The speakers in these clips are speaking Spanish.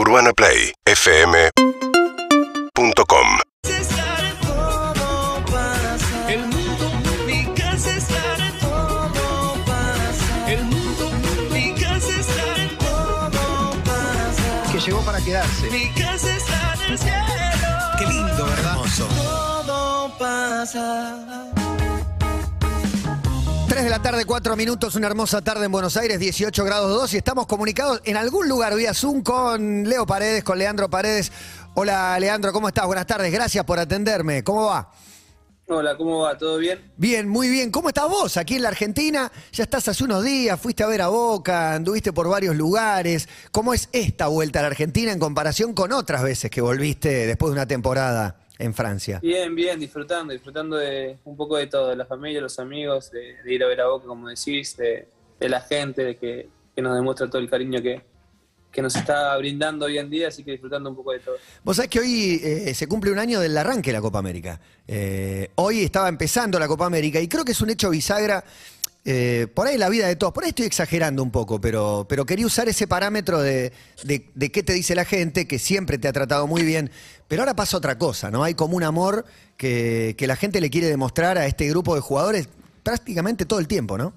UrbanaPlayFM.com El mundo, mi casa está en todo pasa. El mundo, mi casa está en todo pasa. que llegó para quedarse. Mi casa está en el cielo. Qué lindo, ¿verdad? Todo pasa. 3 de la tarde, 4 minutos, una hermosa tarde en Buenos Aires, 18 grados 2 y estamos comunicados en algún lugar vía Zoom con Leo Paredes, con Leandro Paredes. Hola Leandro, ¿cómo estás? Buenas tardes, gracias por atenderme. ¿Cómo va? Hola, ¿cómo va? ¿Todo bien? Bien, muy bien. ¿Cómo estás vos aquí en la Argentina? Ya estás hace unos días, fuiste a ver a Boca, anduviste por varios lugares. ¿Cómo es esta vuelta a la Argentina en comparación con otras veces que volviste después de una temporada en Francia? Bien, bien, disfrutando, disfrutando de un poco de todo, de la familia, los amigos, de, de ir a ver a Boca, como decís, de, de la gente, de que, que nos demuestra todo el cariño que, que nos está brindando hoy en día, así que disfrutando un poco de todo. Vos sabés que hoy eh, se cumple un año del arranque de la Copa América. Eh, hoy estaba empezando la Copa América y creo que es un hecho bisagra. Eh, por ahí la vida de todos, por ahí estoy exagerando un poco, pero, pero quería usar ese parámetro de, de, qué te dice la gente, que siempre te ha tratado muy bien, pero ahora pasa otra cosa, ¿no? Hay como un amor que, que la gente le quiere demostrar a este grupo de jugadores prácticamente todo el tiempo, ¿no?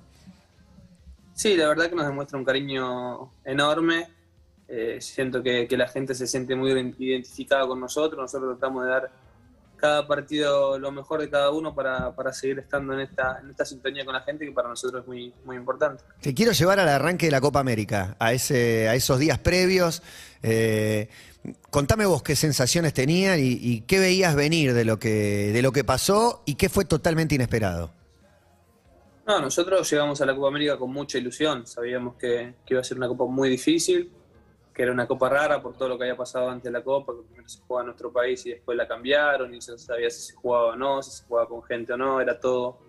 Sí, la verdad que nos demuestra un cariño enorme. Eh, siento que, que la gente se siente muy identificada con nosotros. Nosotros tratamos de dar cada partido lo mejor de cada uno para, para seguir estando en esta, en esta sintonía con la gente, que para nosotros es muy, muy importante. Te quiero llevar al arranque de la Copa América, a, ese, a esos días previos. Eh, contame vos qué sensaciones tenían y, y qué veías venir de lo, que, de lo que pasó y qué fue totalmente inesperado. No, nosotros llegamos a la Copa América con mucha ilusión. Sabíamos que, que iba a ser una Copa muy difícil, que era una Copa rara por todo lo que había pasado antes de la Copa, que primero se jugaba en nuestro país y después la cambiaron y se sabía si se jugaba o no, si se jugaba con gente o no, era todo,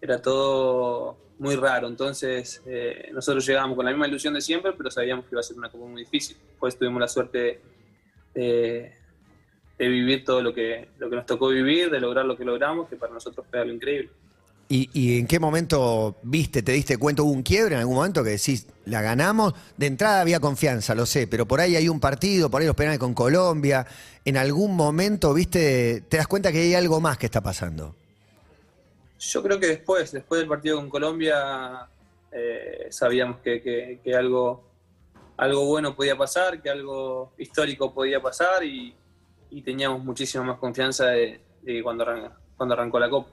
era todo muy raro. Entonces eh, nosotros llegábamos con la misma ilusión de siempre, pero sabíamos que iba a ser una Copa muy difícil. Después tuvimos la suerte de, de vivir todo lo que, lo que nos tocó vivir, de lograr lo que logramos, que para nosotros fue algo increíble. ¿Y, y en qué momento viste, te diste cuenta, hubo un quiebre en algún momento que decís, la ganamos? De entrada había confianza, lo sé, pero por ahí hay un partido, por ahí los penales con Colombia. ¿En algún momento, viste, te das cuenta que hay algo más que está pasando? Yo creo que después, después del partido con Colombia, eh, sabíamos que, algo, algo bueno podía pasar, que algo histórico podía pasar y, teníamos muchísima más confianza de, de cuando, arran- cuando arrancó la Copa.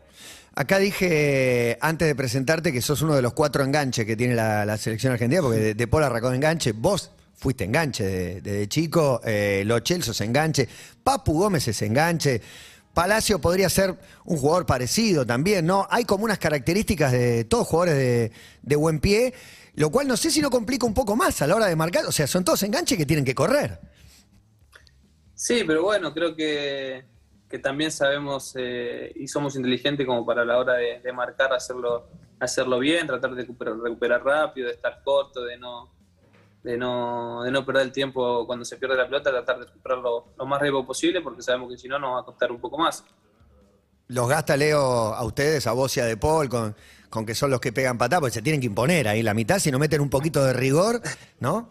Acá dije antes de presentarte que sos uno de los cuatro enganches que tiene la, la selección argentina, porque de, de Paul arrancó de enganche, vos fuiste enganche de- desde chico, eh, Lo Celso es enganche, Papu Gómez es enganche, Palacio podría ser un jugador parecido también, ¿no? Hay como unas características de todos jugadores de, de buen pie, lo cual no sé si no complica un poco más a la hora de marcar, o sea, son todos enganches que tienen que correr. Sí, pero bueno, creo que, que también sabemos eh, y somos inteligentes como para la hora de, de marcar hacerlo, hacerlo bien, tratar de recuperar, recuperar rápido, de estar corto, de no, de no, de no perder el tiempo cuando se pierde la pelota, tratar de recuperarlo lo más rápido posible, porque sabemos que si no nos va a costar un poco más. Los gasta Leo a ustedes, a vos y a De Paul, con, con que son los que pegan patada, porque se tienen que imponer ahí la mitad, si no meten un poquito de rigor, ¿no?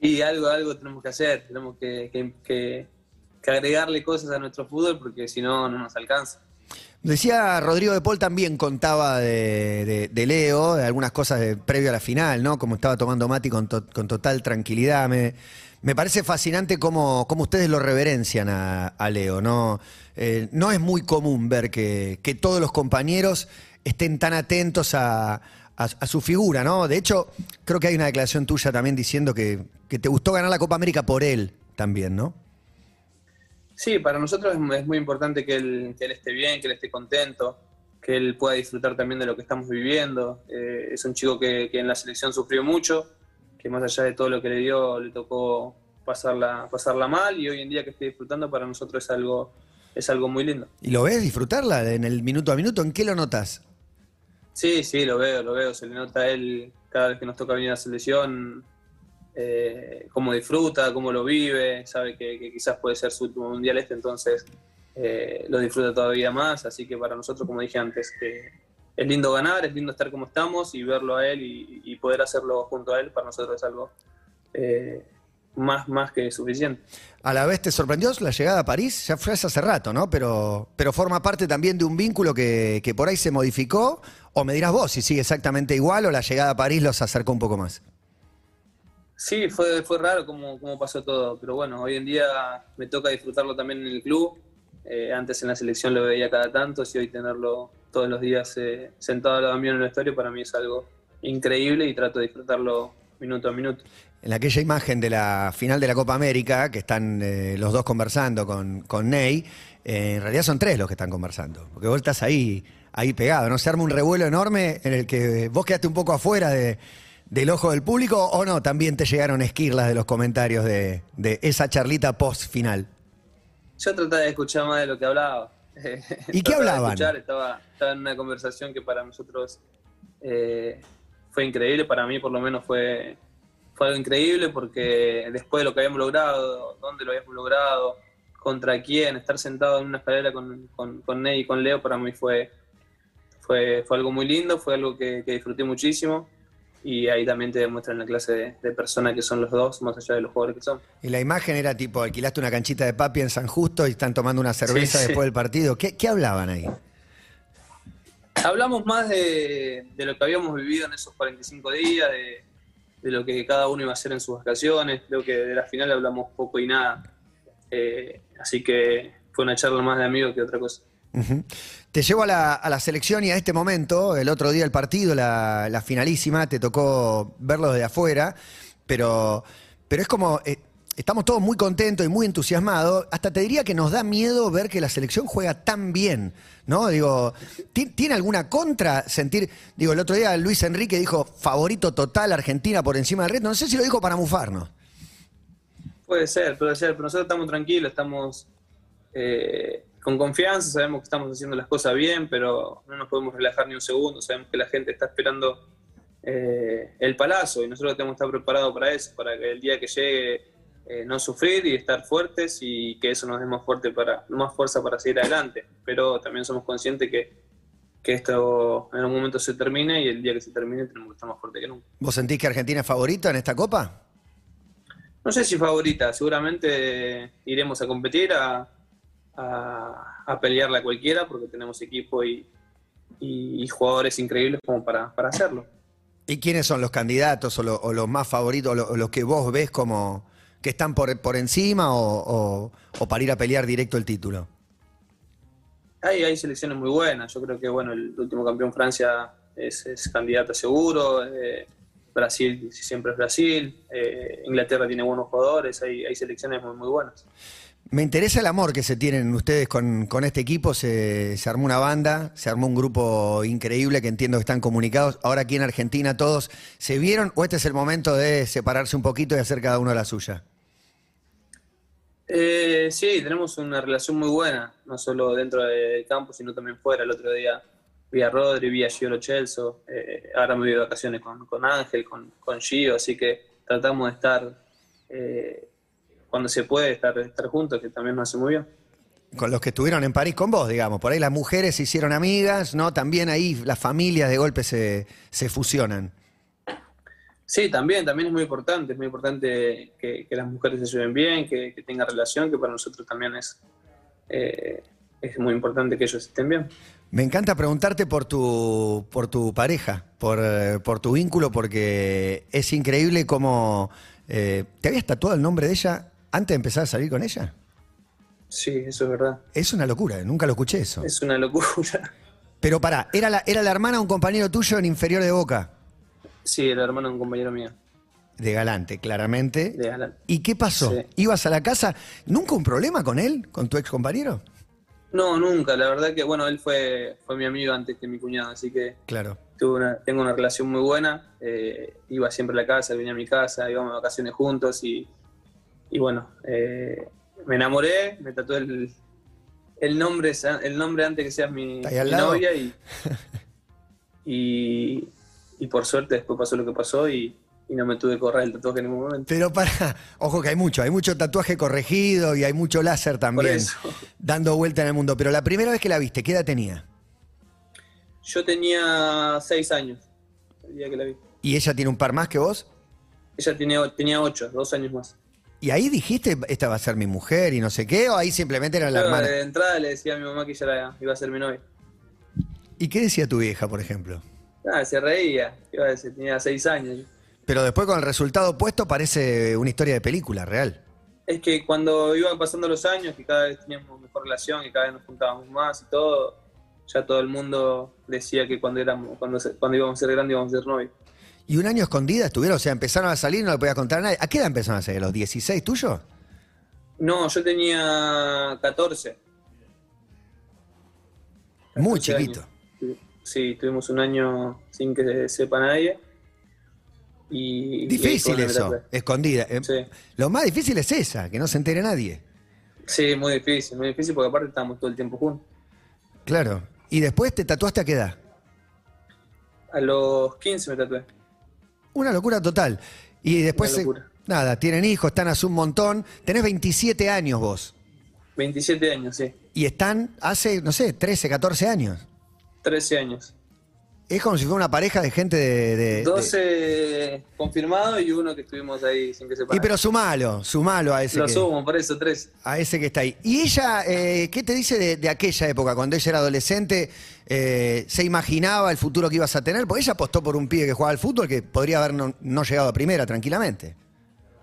Y algo, algo tenemos que hacer, tenemos que, que- que- que agregarle cosas a nuestro fútbol, porque si no, no nos alcanza. Decía Rodrigo de Paul también contaba de, Leo, de algunas cosas previo a la final, ¿no? Como estaba tomando Mati con, con total tranquilidad. Me, me parece fascinante cómo, cómo ustedes lo reverencian a, a Leo, ¿no? Eh, no es muy común ver que, que todos los compañeros estén tan atentos a, a- a su figura, ¿no? De hecho, creo que hay una declaración tuya también diciendo que, que te gustó ganar la Copa América por él también, ¿no? Sí, para nosotros es, muy importante que él, que él esté bien, que él esté contento, que él pueda disfrutar también de lo que estamos viviendo. Eh, es un chico que, que en la selección sufrió mucho, que más allá de todo lo que le dio, le tocó pasarla, pasarla mal y hoy en día que esté disfrutando para nosotros es algo, es algo muy lindo. ¿Y lo ves disfrutarla en el minuto a minuto? ¿En qué lo notas? Sí, sí, lo veo, lo veo. Se le nota a él cada vez que nos toca venir a la selección, eh, cómo disfruta, cómo lo vive. Sabe que, quizás puede ser su último mundial este, entonces eh, lo disfruta todavía más. Así que para nosotros, como dije antes, es lindo ganar, es lindo estar como estamos y verlo a él y, poder hacerlo junto a él, para nosotros es algo eh, más, más que suficiente. A la vez te sorprendió la llegada a París, ya fue hace rato, ¿no? Pero, pero forma parte también de un vínculo que por ahí se modificó, o me dirás vos si sigue exactamente igual o la llegada a París los acercó un poco más. Sí, fue, fue raro cómo, cómo pasó todo, pero bueno, hoy en día me toca disfrutarlo también en el club. Eh, antes en la selección lo veía cada tanto, y hoy tenerlo todos los días eh, sentado al lado mío en el vestuario para mí es algo increíble y trato de disfrutarlo minuto a minuto. En aquella imagen de la final de la Copa América, que están eh, los dos conversando con, con Ney, eh, en realidad son tres los que están conversando, porque vos estás ahí, ahí pegado, ¿no? Se arma un revuelo enorme en el que vos quedaste un poco afuera de- del ojo del público, o no, también te llegaron esquirlas de los comentarios de, de esa charlita post final. Yo trataba de escuchar más de lo que hablaba. ¿Y qué hablaban? escuchar, estaba, estaba en una conversación que para nosotros eh, fue increíble, para mí por lo menos fue, fue algo increíble porque después de lo que habíamos logrado, dónde lo habíamos logrado, contra quién, estar sentado en una escalera con, con, con Ney y con Leo para mí fue, fue, fue algo muy lindo, fue algo que, que disfruté muchísimo y ahí también te demuestran la clase de, de persona que son los dos, más allá de los jugadores que son. Y la imagen era tipo, alquilaste una canchita de papi en San Justo y están tomando una cerveza Sí, sí. después del partido. ¿Qué, qué hablaban ahí? Hablamos más de, de lo que habíamos vivido en esos 45 días, de, de lo que cada uno iba a hacer en sus vacaciones. Creo que de la final hablamos poco y nada. Eh, así que fue una charla más de amigos que otra cosa. Ujú. Te llevo a la, selección y a este momento, el otro día el partido, la, finalísima, te tocó verlo desde afuera, pero, pero es como, eh, estamos todos muy contentos y muy entusiasmados, hasta te diría que nos da miedo ver que la selección juega tan bien, ¿no? Digo, ¿ti- ¿tiene alguna contra sentir, digo, el otro día Luis Enrique dijo favorito total Argentina por encima del resto, no sé si lo dijo para mufarnos. Puede ser, puede ser, pero nosotros estamos tranquilos, estamos eh, con confianza, sabemos que estamos haciendo las cosas bien, pero no nos podemos relajar ni un segundo, sabemos que la gente está esperando eh, el palazo y nosotros tenemos que estar preparados para eso, para que el día que llegue eh, no sufrir y estar fuertes y que eso nos dé más, fuerte para, más fuerza para seguir adelante. Pero también somos conscientes que, que esto en algún momento se termine y el día que se termine tenemos que estar más fuertes que nunca. ¿Vos sentís que Argentina es favorita en esta copa? No sé si favorita, seguramente iremos a competir, a, a, a pelearla cualquiera, porque tenemos equipo y, y- y jugadores increíbles como para, para hacerlo. ¿Y quiénes son los candidatos o, lo- o los más favoritos o, lo- o los que vos ves como que están por, por encima o, o- o para ir a pelear directo el título? Hay, hay selecciones muy buenas, yo creo que bueno, el último campeón Francia es, es candidata seguro, eh, Brasil siempre es Brasil, eh, Inglaterra tiene buenos jugadores, hay, hay selecciones muy, muy buenas. Me interesa el amor que se tienen ustedes con, con este equipo. Se, se armó una banda, se armó un grupo increíble que entiendo que están comunicados. Ahora aquí en Argentina todos se vieron o este es el momento de separarse un poquito y hacer cada uno la suya. Eh, sí, tenemos una relación muy buena, no solo dentro del campo, sino también fuera. El otro día vi a Rodri, vi a Gio Lo Celso, eh, ahora me voy de vacaciones con, con Ángel, con, con Gio, así que tratamos de estar, eh, cuando se puede, estar, estar juntos, que también nos hace muy bien. Con los que estuvieron en París con vos, digamos. Por ahí las mujeres se hicieron amigas, ¿no? También ahí las familias de golpe se, se fusionan. Sí, también, también es muy importante, es muy importante que, que las mujeres se lleven bien, que, que tengan relación, que para nosotros también es, eh, es muy importante que ellos estén bien. Me encanta preguntarte por tu, por tu pareja, por, por tu vínculo, porque es increíble cómo... eh, ¿Te habías tatuado el nombre de ella antes de empezar a salir con ella? Sí, eso es verdad. Es una locura, nunca lo escuché eso. Es una locura. Pero pará, era la, era la hermana de un compañero tuyo en inferior de Boca, Sí, el hermano de un compañero mío, de Galante, claramente. de Galán. ¿Y qué pasó? Sí. ¿Ibas a la casa? ¿Nunca un problema con él, con tu ex compañero? No, nunca. La verdad que, bueno, él fue, fue mi amigo antes que mi cuñado, así que Claro. tuve una- tengo una relación muy buena. Eh, iba siempre a la casa, venía a mi casa, íbamos de vacaciones juntos y, y bueno, eh, me enamoré, me tatué el, el, nombre, el nombre antes que seas mi, novia y, y, y por suerte después pasó lo que pasó y, y no me tuve que correr el tatuaje en ningún momento. Pero para, ojo que hay mucho, hay mucho tatuaje corregido y hay mucho láser también dando vuelta en el mundo. Pero la primera vez que la viste, ¿qué edad tenía? Yo tenía seis años el día que la vi. ¿Y ella tiene un par más que vos? Ella tenía, tenía ocho, dos años más. ¿Y ahí dijiste, esta va a ser mi mujer y no sé qué? ¿O ahí simplemente era la hermana? de entrada le decía a mi mamá que era- iba a ser mi novia. ¿Y qué decía tu vieja, por ejemplo? Ah, se reía, iba a decir, tenía seis años. Pero después con el resultado opuesto parece una historia de película, real. Es que cuando iban pasando los años, que cada vez teníamos mejor relación, que cada vez nos juntábamos más y todo, ya todo el mundo decía que cuando éramos, cuando, cuando íbamos a ser grandes íbamos a ser novios. ¿Y un año escondida estuvieron? O sea, empezaron a salir no le podías contar a nadie. ¿A qué edad empezaron a salir? ¿A los 16 tuyos? No, yo tenía 14. Muy 14 chiquito. años. Sí, tuvimos un año sin que sepa nadie. Y, Difícil eso, escondida. Eh, Sí. Lo más difícil es esa, que no se entere nadie. Sí, muy difícil, muy difícil porque aparte estábamos todo el tiempo juntos. Claro. ¿Y después te tatuaste a qué edad? A los 15 me tatué. Una locura total. Y después, Una eh, locura. nada, tienen hijos, están hace un montón. Tenés 27 años vos. 27 años, sí. Y están hace, no sé, 13, 14 años. 13 años. Es como si fuera una pareja de gente de... de- de- 12 confirmados y uno que estuvimos ahí sin que sepa. Y pero sumalo, sumalo a ese, Lo que, sumo, por eso, 13. a ese que está ahí. ¿Y ella, eh, qué te dice de, de aquella época, cuando ella era adolescente? eh, ¿Se imaginaba el futuro que ibas a tener? Porque ella apostó por un pibe que jugaba al fútbol que podría haber no, no llegado a primera tranquilamente.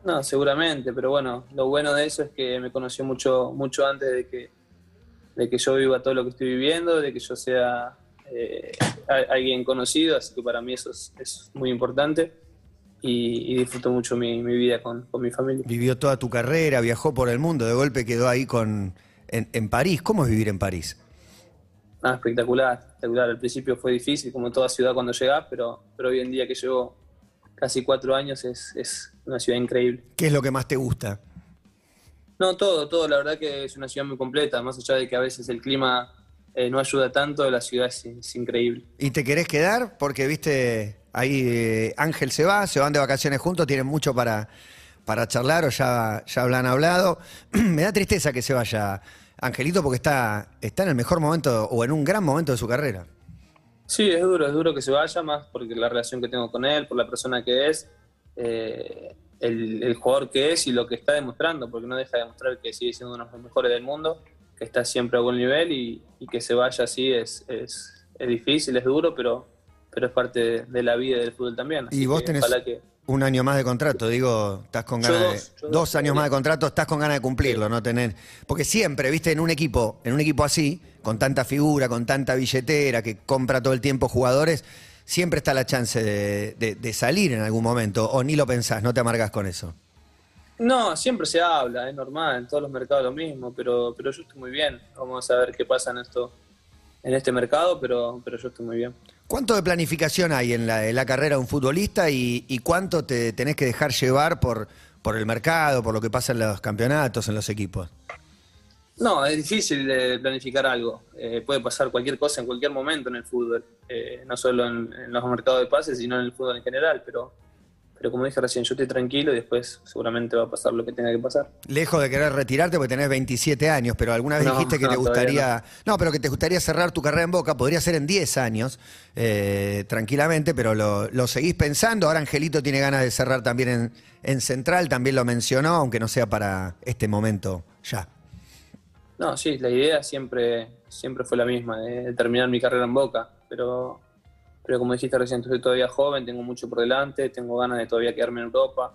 No, seguramente, pero bueno, lo bueno de eso es que me conoció mucho, mucho antes de que, de que yo viva todo lo que estoy viviendo, de que yo sea eh, a- alguien conocido, así que para mí eso es, es muy importante y, y disfruto mucho mi, mi vida con, con mi familia. Vivió toda tu carrera, viajó por el mundo, de golpe quedó ahí con, en, en París. ¿Cómo es vivir en París? Ah, espectacular, espectacular. Al principio fue difícil, como toda ciudad cuando llegás, pero, pero hoy en día que llevo casi cuatro años es, es una ciudad increíble. ¿Qué es lo que más te gusta? No, todo, todo. La verdad que es una ciudad muy completa, más allá de que a veces el clima eh, no ayuda tanto, la ciudad es, es increíble. ¿Y te querés quedar? Porque, viste, ahí eh, Ángel se va, se van de vacaciones juntos, tienen mucho para, para charlar o ya, ya hablan hablado. Me da tristeza que se vaya Angelito porque está, está en el mejor momento o en un gran momento de su carrera. Sí, es duro, es duro que se vaya más porque la relación que tengo con él, por la persona que es, eh, el, el jugador que es y lo que está demostrando, porque no deja de demostrar que sigue siendo uno de los mejores del mundo, que está siempre a buen nivel y, y que se vaya así es, es, es difícil, es duro, pero, pero es parte de, de la vida del fútbol también. Así Y vos que tenés que, un año más de contrato, digo, estás con Yo ganas dos, de. Dos, dos, años más de contrato, estás con ganas de cumplirlo, no tener. Porque siempre, viste, en un equipo, en un equipo así, con tanta figura, con tanta billetera, que compra todo el tiempo jugadores, siempre está la chance de, de- de salir en algún momento. O ni lo pensás, no te amargas con eso. No, siempre se habla, es normal, en todos los mercados lo mismo, pero, pero yo estoy muy bien. Vamos a ver qué pasa en esto, en este mercado, pero, pero yo estoy muy bien. ¿Cuánto de planificación hay en la, en la carrera de un futbolista y, y cuánto te tenés que dejar llevar por, por el mercado, por lo que pasa en los campeonatos, en los equipos? No, es difícil de planificar algo. Eh, puede pasar cualquier cosa en cualquier momento en el fútbol, Eh, no solo en, en los mercados de pases, sino en el fútbol en general. Pero, pero como dije recién, yo estoy tranquilo y después seguramente va a pasar lo que tenga que pasar. Lejos de querer retirarte porque tenés 27 años, pero alguna vez No, dijiste que no, te gustaría. No. pero que te gustaría cerrar tu carrera en Boca, podría ser en 10 años, eh, tranquilamente, pero lo, lo seguís pensando. Ahora Angelito tiene ganas de cerrar también en, en Central, también lo mencionó, aunque no sea para este momento ya. No, sí, la idea siempre, siempre fue la misma, de terminar mi carrera en Boca. Pero, pero como dijiste recién, estoy todavía joven, tengo mucho por delante, tengo ganas de todavía quedarme en Europa.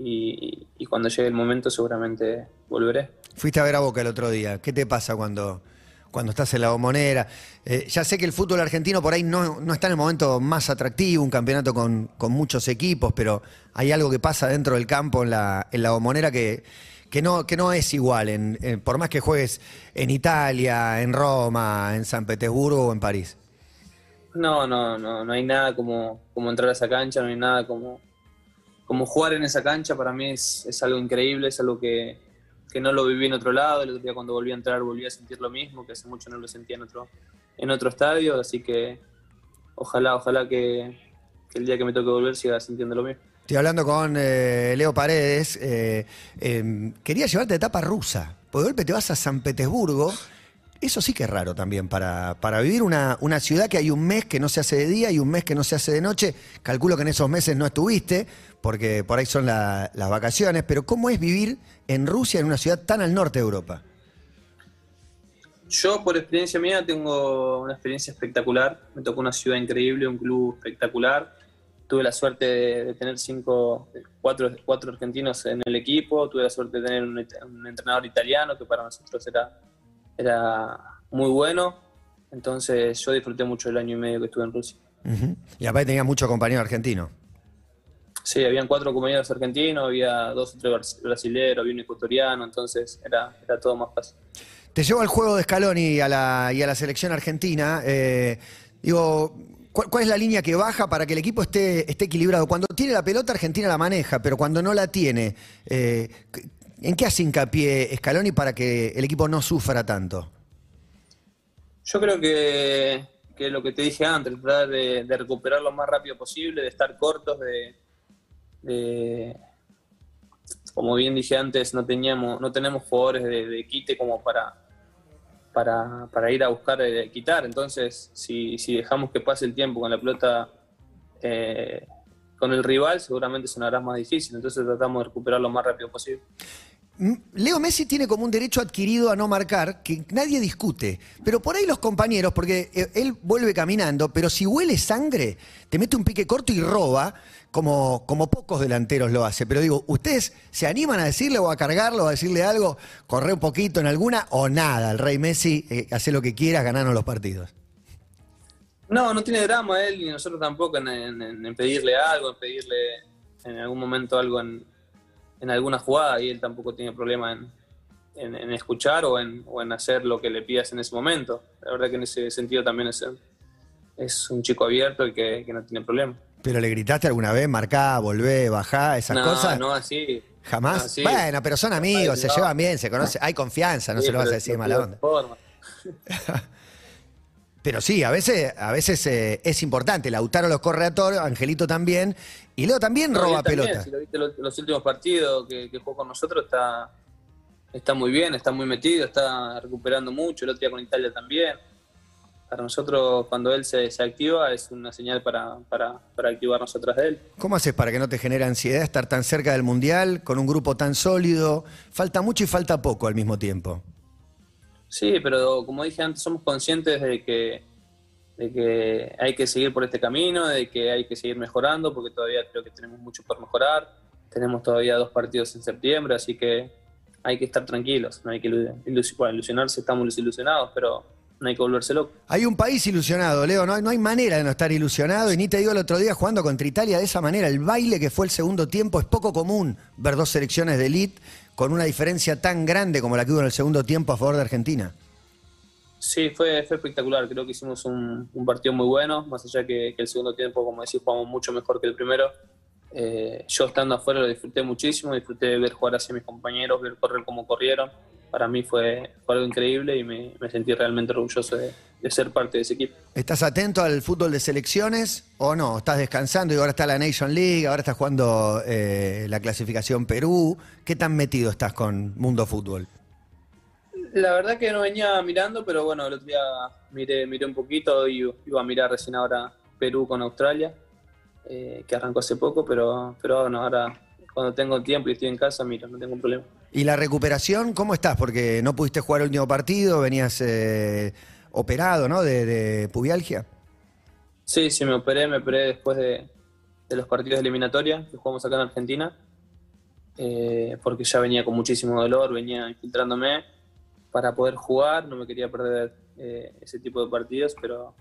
Y, cuando llegue el momento seguramente volveré. Fuiste a ver a Boca el otro día. ¿Qué te pasa cuando, cuando estás en la bombonera? Eh, ya sé que el fútbol argentino por ahí no, no está en el momento más atractivo, un campeonato con, con muchos equipos, pero hay algo que pasa dentro del campo en la, en la bombonera que, que, no, que no es igual. Por más que juegues en Italia, en Roma, en San Petersburgo o en París. No, no, no, no hay nada como, como entrar a esa cancha, no hay nada como, como jugar en esa cancha. Para mí es, es algo increíble, es algo que, que no lo viví en otro lado. El otro día cuando volví a entrar volví a sentir lo mismo, que hace mucho no lo sentía en otro, en otro estadio. Así que ojalá, ojalá que, el día que me toque volver siga sintiendo lo mismo. Estoy hablando con eh, Leo Paredes. eh, eh, quería llevarte de etapa rusa. Por golpe te vas a San Petersburgo. Eso sí que es raro también, para, para vivir una, una ciudad que hay un mes que no se hace de día y un mes que no se hace de noche. Calculo que en esos meses no estuviste, porque por ahí son la- las vacaciones, pero ¿cómo es vivir en Rusia, en una ciudad tan al norte de Europa? Yo, por experiencia mía, tengo una experiencia espectacular. Me tocó una ciudad increíble, un club espectacular. Tuve la suerte de, tener cinco, cuatro, cuatro argentinos en el equipo. Tuve la suerte de tener un entrenador italiano que para nosotros era, era muy bueno. Entonces, yo disfruté mucho el año y medio que estuve en Rusia. Y aparte tenía mucho compañero argentino. Sí, habían cuatro compañeros argentinos, había dos o tres bras- brasileros, había un ecuatoriano, entonces era, era todo más fácil. Te llevo al juego de Scaloni a la, y a la selección argentina. eh, digo, ¿cuál, cuál es la línea que baja para que el equipo esté, esté equilibrado? Cuando tiene la pelota, Argentina la maneja, pero cuando no la tiene, eh, ¿en qué hace hincapié Scaloni para que el equipo no sufra tanto? Yo creo que, lo que te dije antes, tratar de, de recuperar lo más rápido posible, de estar cortos, de, de- como bien dije antes, no teníamos, no tenemos jugadores de, quite como para, para, ir a buscar eh, quitar. Entonces, si, si dejamos que pase el tiempo con la pelota eh, con el rival, seguramente se nos hará más difícil. Entonces tratamos de recuperar lo más rápido posible. Leo Messi tiene como un derecho adquirido a no marcar que nadie discute. Pero por ahí los compañeros, porque eh, él vuelve caminando, pero si huele sangre, te mete un pique corto y roba, como, como pocos delanteros lo hace. Pero digo, ¿ustedes se animan a decirle o a cargarlo o a decirle algo? Corre un poquito en alguna o nada. El rey Messi eh, hace lo que quieras, ganaron los partidos. No, no tiene drama él y nosotros tampoco en- en pedirle algo, en pedirle en algún momento algo en, en alguna jugada y él tampoco tiene problema en, en- en escuchar o en, o en hacer lo que le pidas en ese momento. La verdad que en ese sentido también es, es un chico abierto y que, que no tiene problema. ¿Pero le gritaste alguna vez, marcá, volvé, bajá, esas no, cosas? no así. ¿Jamás? no así. Bueno, pero son amigos, Ay, se no. llevan bien, se conocen, hay confianza, no Sí, se lo vas a decir de no mala onda. Pero sí, a veces, a veces eh, es importante. Lautaro los corre a todos, Angelito también. Y Leo también No, roba también, pelota. Si lo viste los, los últimos partidos que, que jugó con nosotros, está, está muy bien, está muy metido, está recuperando mucho. El otro día con Italia también. Para nosotros, cuando él se, se activa, es una señal para, para, para activarnos atrás de él. ¿Cómo haces para que no te genere ansiedad estar tan cerca del Mundial, con un grupo tan sólido? Falta mucho y falta poco al mismo tiempo. Sí, pero como dije antes, somos conscientes de que, de que hay que seguir por este camino, de que hay que seguir mejorando, porque todavía creo que tenemos mucho por mejorar. Tenemos todavía dos partidos en septiembre, así que hay que estar tranquilos, no hay que ilu- ilus- ilusionarse, estamos ilusionados, pero no hay que volverse loco. Hay un país ilusionado, Leo, no hay, no hay manera de no estar ilusionado. Y ni te digo el otro día jugando contra Italia de esa manera. El baile que fue el segundo tiempo es poco común ver dos selecciones de elite con una diferencia tan grande como la que hubo en el segundo tiempo a favor de Argentina. Sí, fue, fue espectacular, creo que hicimos un, partido muy bueno, más allá que, que el segundo tiempo, como decís, jugamos mucho mejor que el primero. Eh, yo estando afuera lo disfruté muchísimo, disfruté de ver jugar hacia mis compañeros, ver correr como corrieron. Para mí fue, fue algo increíble y me, me sentí realmente orgulloso de, de ser parte de ese equipo. ¿Estás atento al fútbol de selecciones o no? ¿Estás descansando y ahora está la Nation League, ahora estás jugando eh, la clasificación Perú? ¿Qué tan metido estás con Mundo Fútbol? La verdad que no venía mirando, pero bueno, el otro día miré, miré un poquito y iba a mirar recién ahora Perú con Australia, eh, que arrancó hace poco, pero, pero bueno, ahora cuando tengo tiempo y estoy en casa, miro, no tengo problema. ¿Y la recuperación, cómo estás? Porque no pudiste jugar el último partido, venías eh, operado, ¿no? De, de pubialgia. Sí, sí, me operé, me operé después de, de los partidos de eliminatoria que jugamos acá en Argentina, eh, porque ya venía con muchísimo dolor, venía infiltrándome para poder jugar, no me quería perder eh, ese tipo de partidos, pero,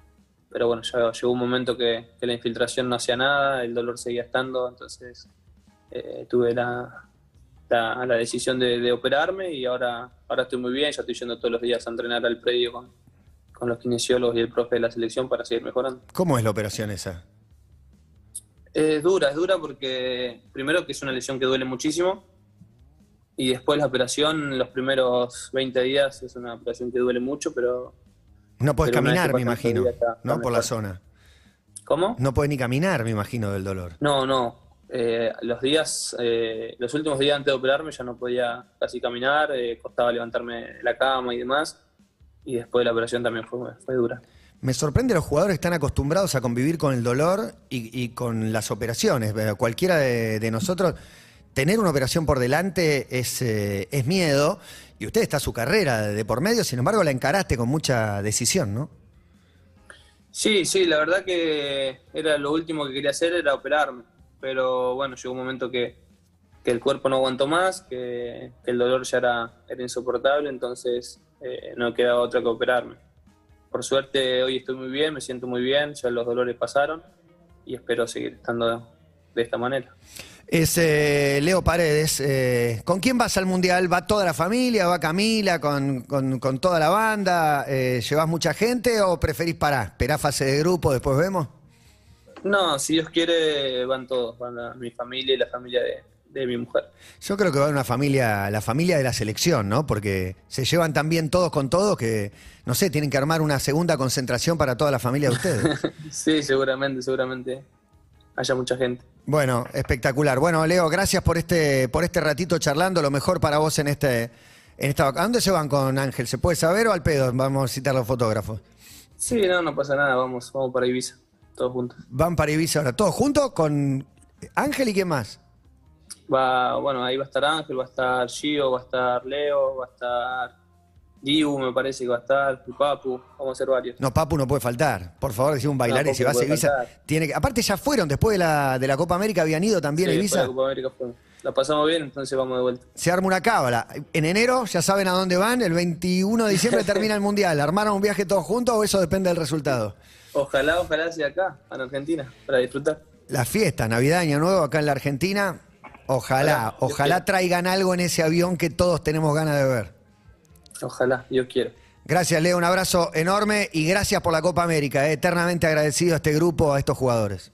pero bueno, ya llegó un momento que, que la infiltración no hacía nada, el dolor seguía estando, entonces eh, tuve la, la, la decisión de, de operarme y ahora, ahora estoy muy bien, ya estoy yendo todos los días a entrenar al predio con, con los kinesiólogos y el profe de la selección para seguir mejorando. ¿Cómo es la operación esa? Es dura, es dura porque primero que es una lesión que duele muchísimo y después la operación, los primeros 20 días es una operación que duele mucho, pero No Pero vez caminar, me imagino, está- ¿no? Por la zona. ¿cómo? No podés ni caminar, me imagino, del dolor. No, no. Eh, los días, eh, los últimos días antes de operarme ya no podía casi caminar, eh, costaba levantarme la cama y demás. y después de la operación también fue, fue dura. Me sorprende los jugadores que están acostumbrados a convivir con el dolor y, y con las operaciones. Cualquiera de, de nosotros, tener una operación por delante es, eh, es miedo. Y usted está su carrera de por medio, sin embargo, la encaraste con mucha decisión, ¿no? Sí, sí, la verdad que era lo último que quería hacer era operarme, pero bueno, llegó un momento que, que el cuerpo no aguantó más, que, el dolor ya era, era insoportable, entonces eh, no quedaba otra que operarme. Por suerte hoy estoy muy bien, me siento muy bien, ya los dolores pasaron y espero seguir estando de esta manera. Es eh, Leo Paredes. eh, ¿Con quién vas al Mundial? ¿Va toda la familia? ¿Va Camila con, con- con toda la banda? Eh, ¿Llevas mucha gente o preferís parar? ¿Esperás fase de grupo, después vemos? No, si Dios quiere van todos, van la- mi familia y la familia de, de mi mujer. Yo creo que va una familia, la familia de la selección, ¿no? Porque se llevan tan bien todos con todos que, no sé, tienen que armar una segunda concentración para toda la familia de ustedes. Sí, seguramente, seguramente haya mucha gente. Bueno, espectacular. Bueno, Leo, gracias por este, por este ratito charlando. Lo mejor para vos en este, en esta. ¿A dónde se van con Ángel? ¿Se puede saber o al pedo? Vamos a citar a los fotógrafos. Sí, no, no pasa nada, vamos, vamos para Ibiza, todos juntos. Van para Ibiza ahora, todos juntos con Ángel y quién más. Va, bueno, ahí va a estar Ángel, va a estar Gio, va a estar Leo, va a estar Dibu, me parece que va a estar, y Papu, vamos a hacer varios. No, Papu no puede faltar. Por favor, decimos un bailarín. No, si Papu vas no a Ibiza, faltar. tiene que. Aparte, ya fueron después de la, de la Copa América, habían ido también Sí, a de Ibiza. la Copa América fue- La pasamos bien, entonces vamos de vuelta. Se arma una cábala. En enero ya saben a dónde van. El 21 de diciembre termina el mundial. ¿Armaron un viaje todos juntos o eso depende del resultado? Ojalá, ojalá sea acá, en Argentina, para disfrutar. La fiesta, Navidad, Año Nuevo acá en la Argentina. Ojalá, Ojalá, traigan algo en ese avión que todos tenemos ganas de ver. Ojalá, Dios quiera. Gracias, Leo. Un abrazo enorme y gracias por la Copa América. eh. Eternamente agradecido a este grupo, a estos jugadores.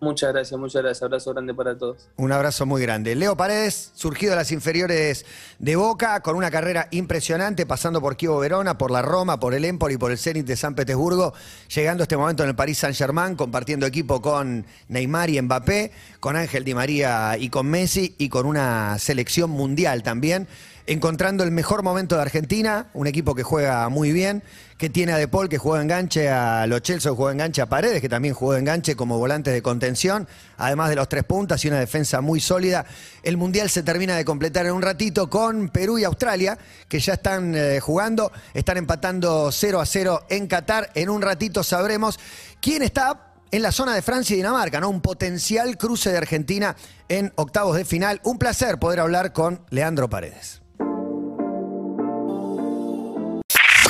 Muchas gracias, muchas gracias. Abrazo grande para todos. Un abrazo muy grande. Leo Paredes, surgido de las inferiores de Boca, con una carrera impresionante, pasando por Kievo Verona, por la Roma, por el Empoli por el Zenit de San Petersburgo, llegando a este momento en el Paris Saint-Germain, compartiendo equipo con Neymar y Mbappé, con Ángel Di María y con Messi, y con una selección mundial también, encontrando el mejor momento de Argentina, un equipo que juega muy bien, que tiene a De Paul, que juega enganche, a Lo Celso, que juega enganche, a Paredes, que también juega enganche como volantes de contención, además de los tres puntas y una defensa muy sólida. El Mundial se termina de completar en un ratito con Perú y Australia, que ya están eh, jugando, están empatando 0 a 0 en Qatar. En un ratito sabremos quién está en la zona de Francia y Dinamarca, ¿no? Un potencial cruce de Argentina en octavos de final. Un placer poder hablar con Leandro Paredes.